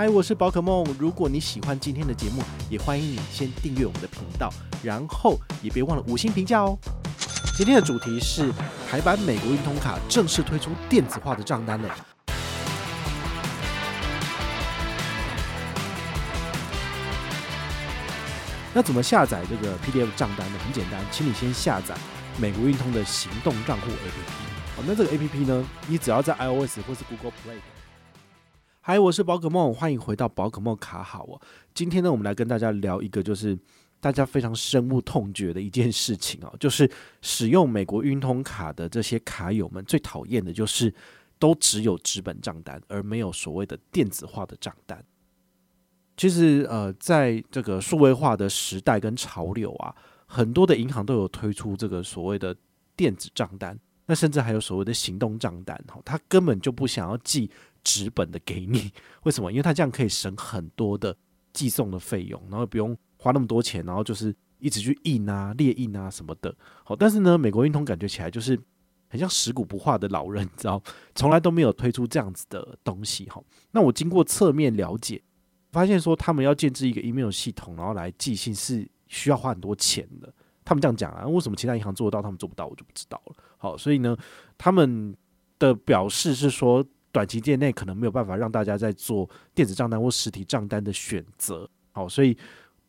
嗨，我是宝可梦。如果你喜欢今天的节目，也欢迎你先订阅我们的频道，然后也别忘了五星评价哦。今天的主题是台版美国运通卡正式推出电子化的账单了。那怎么下载这个 PDF 账单呢？很简单，请你先下载美国运通的行动账户 APP。哦，那这个 APP 呢，你只要在 iOS 或是 Google Play。嗨，我是宝可梦，欢迎回到宝可梦卡好哦。今天呢，我们来跟大家聊一个就是大家非常深恶痛绝的一件事情哦，就是使用美国运通卡的这些卡友们最讨厌的就是都只有纸本账单，而没有所谓的电子化的账单。其实呃，在这个数位化的时代跟潮流啊，很多的银行都有推出这个所谓的电子账单，那甚至还有所谓的行动账单，哈，他根本就不想要记。纸本的给你，为什么？因为它这样可以省很多的寄送的费用，然后不用花那么多钱，然后就是一直去印啊、列印啊什么的。好，但是呢，美国运通感觉起来就是很像食古不化的老人，你知道，从来都没有推出这样子的东西。哈，那我经过侧面了解，发现说他们要建置一个 email 系统，然后来寄信是需要花很多钱的。他们这样讲啊，为什么其他银行做得到，他们做不到，我就不知道了。好，所以呢，他们的表示是说。短期间内可能没有办法让大家在做电子账单或实体账单的选择，好，所以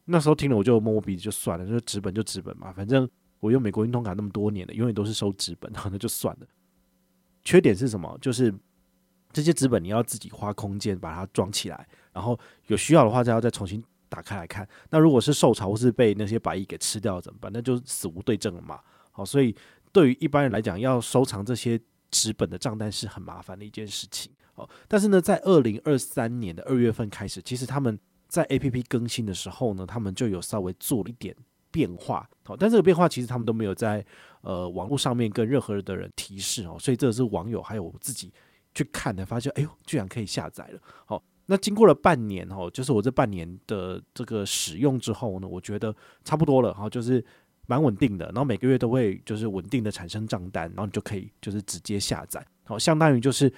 那时候听了我就摸摸鼻子就算了，就是纸本就纸本嘛，反正我用美国运通卡那么多年了，永远都是收纸本，那就算了。缺点是什么？就是这些纸本你要自己花空间把它装起来，然后有需要的话，再要再重新打开来看。那如果是受潮或是被那些白蚁给吃掉怎么办？那就死无对证了嘛。好，所以对于一般人来讲，要收藏这些。纸本的账单是很麻烦的一件事情，哦，但是呢，在二零二三年的二月份开始，其实他们在 APP 更新的时候呢，他们就有稍微做了一点变化，好，但这个变化其实他们都没有在呃网络上面跟任何的人提示哦，所以这是网友还有我自己去看的，发现哎呦，居然可以下载了，好，那经过了半年哦，就是我这半年的这个使用之后呢，我觉得差不多了，哈，就是。蛮稳定的，然后每个月都会就是稳定的产生账单，然后你就可以就是直接下载，好，相当于就是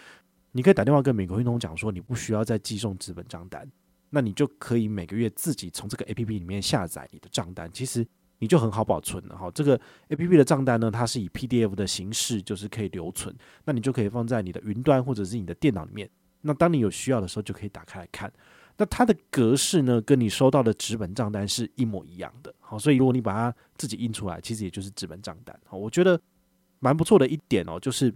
你可以打电话跟美国运通讲说你不需要再寄送纸本账单，那你就可以每个月自己从这个 APP 里面下载你的账单，其实你就很好保存了哈。这个 APP 的账单呢，它是以 PDF 的形式就是可以留存，那你就可以放在你的云端或者是你的电脑里面，那当你有需要的时候就可以打开来看。那它的格式呢，跟你收到的纸本账单是一模一样的，好，所以如果你把它自己印出来，其实也就是纸本账单。好，我觉得蛮不错的一点哦，就是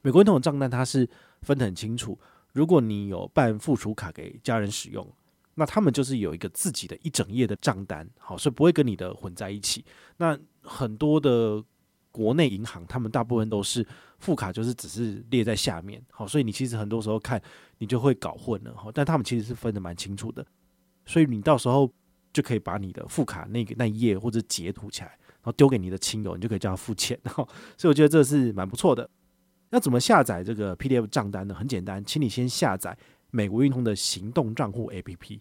美国运通的账单它是分得很清楚。如果你有办附属卡给家人使用，那他们就是有一个自己的一整页的账单，好，所以不会跟你的混在一起。那很多的。国内银行他们大部分都是副卡，就是只是列在下面，好，所以你其实很多时候看你就会搞混了哈，但他们其实是分得蛮清楚的，所以你到时候就可以把你的副卡那个那一页或者截图起来，然后丢给你的亲友，你就可以叫他付钱，哈，所以我觉得这是蛮不错的。那怎么下载这个 PDF 账单呢？很简单，请你先下载美国运通的行动账户 APP。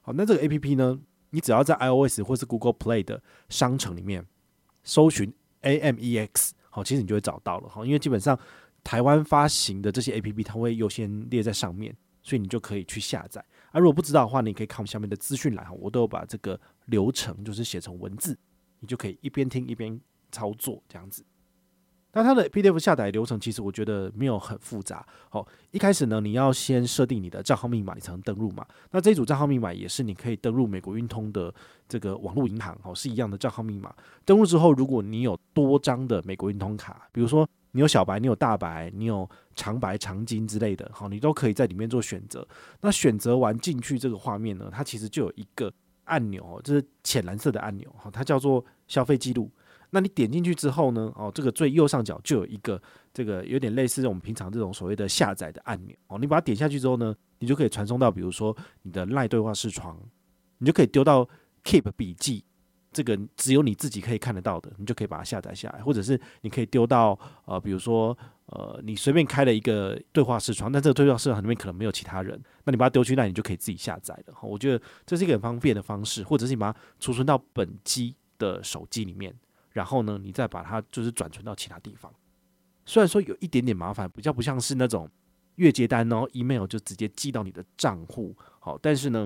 好，那这个 APP 呢，你只要在 iOS 或是 Google Play 的商城里面搜寻。AMEX 好，其实你就会找到了哈，因为基本上台湾发行的这些 APP 它会优先列在上面，所以你就可以去下载。啊、如果不知道的话，你可以看我下面的资讯栏哈，我都有把这个流程就是写成文字，你就可以一边听一边操作这样子。那它的 PDF 下载流程其实我觉得没有很复杂。好，一开始呢，你要先设定你的账号密码，你才能登录嘛。那这一组账号密码也是你可以登录美国运通的这个网络银行，好，是一样的账号密码。登录之后，如果你有多张的美国运通卡，比如说你有小白、你有大白、你有长白、长金之类的，好，你都可以在里面做选择。那选择完进去这个画面呢，它其实就有一个按钮，这是浅蓝色的按钮，哈，它叫做消费记录。那你点进去之后呢？哦，这个最右上角就有一个这个有点类似我们平常这种所谓的下载的按钮哦。你把它点下去之后呢，你就可以传送到比如说你的 LINE 对话视窗，你就可以丢到 Keep 笔记，这个只有你自己可以看得到的，你就可以把它下载下来，或者是你可以丢到呃，比如说呃，你随便开了一个对话视窗，但这个对话视窗里面可能没有其他人，那你把它丢去那，你就可以自己下载了。我觉得这是一个很方便的方式，或者是你把它储存到本机的手机里面。然后呢，你再把它就是转存到其他地方。虽然说有一点点麻烦，比较不像是那种月接单哦，email 就直接寄到你的账户好，但是呢，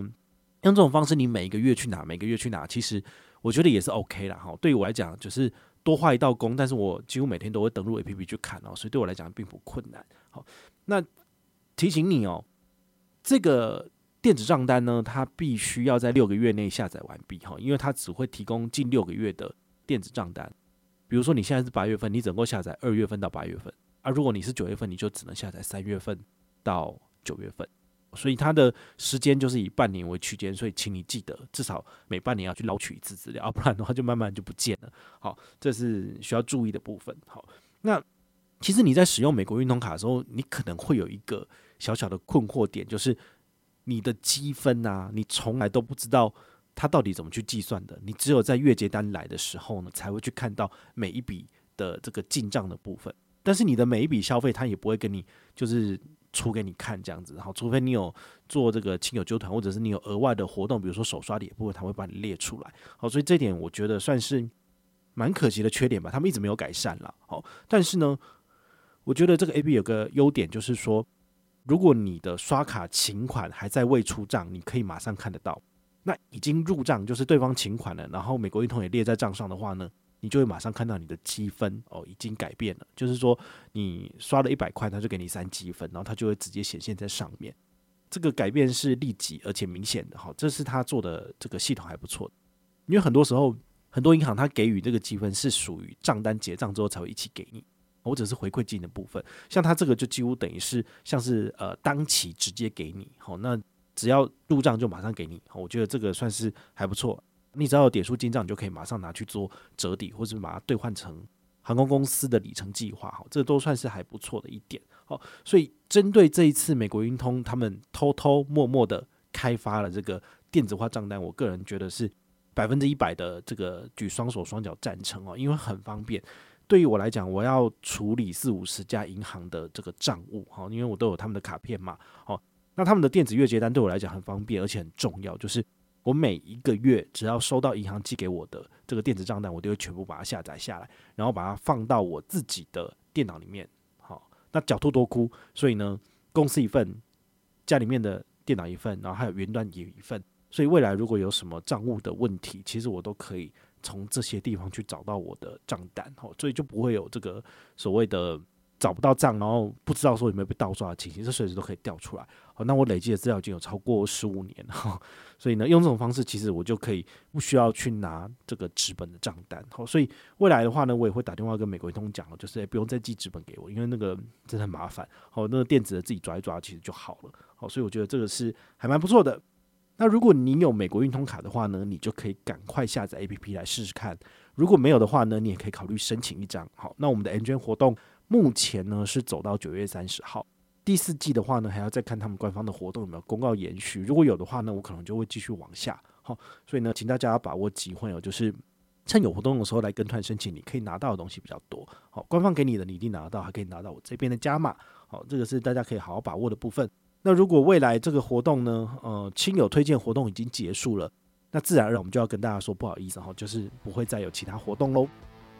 用这种方式你每一个月去拿，每个月去拿，其实我觉得也是 OK 啦。好，对于我来讲就是多画一道工，但是我几乎每天都会登录 APP 去看哦，所以对我来讲并不困难。好，那提醒你哦，这个。电子账单呢，它必须要在六个月内下载完毕哈，因为它只会提供近六个月的电子账单。比如说你现在是八月份，你只能够下载二月份到八月份；而如果你是九月份，你就只能下载三月份到九月份。所以它的时间就是以半年为区间，所以请你记得至少每半年要去捞取一次资料，不然的话就慢慢就不见了。好，这是需要注意的部分。好，那其实你在使用美国运通卡的时候，你可能会有一个小小的困惑点，就是。你的积分啊，你从来都不知道它到底怎么去计算的。你只有在月结单来的时候呢，才会去看到每一笔的这个进账的部分。但是你的每一笔消费，它也不会跟你就是出给你看这样子。然后，除非你有做这个亲友纠团，或者是你有额外的活动，比如说手刷的部分，它会把你列出来。好，所以这点我觉得算是蛮可惜的缺点吧。他们一直没有改善了。好，但是呢，我觉得这个 A B 有个优点，就是说。如果你的刷卡请款还在未出账，你可以马上看得到。那已经入账，就是对方请款了，然后美国运通也列在账上的话呢，你就会马上看到你的积分哦，已经改变了。就是说，你刷了一百块，他就给你三积分，然后他就会直接显现在上面。这个改变是立即而且明显的，哈，这是他做的这个系统还不错。因为很多时候，很多银行他给予这个积分是属于账单结账之后才会一起给你。或者是回馈金的部分，像他这个就几乎等于是像是呃当期直接给你，好，那只要入账就马上给你，我觉得这个算是还不错。你只要有点数进账，你就可以马上拿去做折抵，或者把它兑换成航空公司的里程计划，好，这都算是还不错的一点。好，所以针对这一次美国运通他们偷偷摸摸的开发了这个电子化账单，我个人觉得是百分之一百的这个举双手双脚赞成哦，因为很方便。对于我来讲，我要处理四五十家银行的这个账务，哈，因为我都有他们的卡片嘛，好，那他们的电子月结单对我来讲很方便，而且很重要，就是我每一个月只要收到银行寄给我的这个电子账单，我都会全部把它下载下来，然后把它放到我自己的电脑里面，好，那狡兔多窟，所以呢，公司一份，家里面的电脑一份，然后还有云端也一份，所以未来如果有什么账务的问题，其实我都可以。从这些地方去找到我的账单，好，所以就不会有这个所谓的找不到账，然后不知道说有没有被盗刷的情形，这随时都可以调出来。好，那我累计的资料已经有超过十五年了，所以呢，用这种方式，其实我就可以不需要去拿这个纸本的账单。好，所以未来的话呢，我也会打电话跟美国运通讲，就是不用再寄纸本给我，因为那个真的很麻烦。好，那个电子的自己抓一抓，其实就好了。好，所以我觉得这个是还蛮不错的。那如果你有美国运通卡的话呢，你就可以赶快下载 APP 来试试看。如果没有的话呢，你也可以考虑申请一张。好，那我们的 M 捐活动目前呢是走到九月三十号，第四季的话呢还要再看他们官方的活动有没有公告延续。如果有的话呢，我可能就会继续往下。好，所以呢，请大家要把握机会哦，就是趁有活动的时候来跟团申请，你可以拿到的东西比较多。好，官方给你的你一定拿到，还可以拿到我这边的加码。好，这个是大家可以好好把握的部分。那如果未来这个活动呢，呃，亲友推荐活动已经结束了，那自然而然我们就要跟大家说不好意思哈，就是不会再有其他活动喽。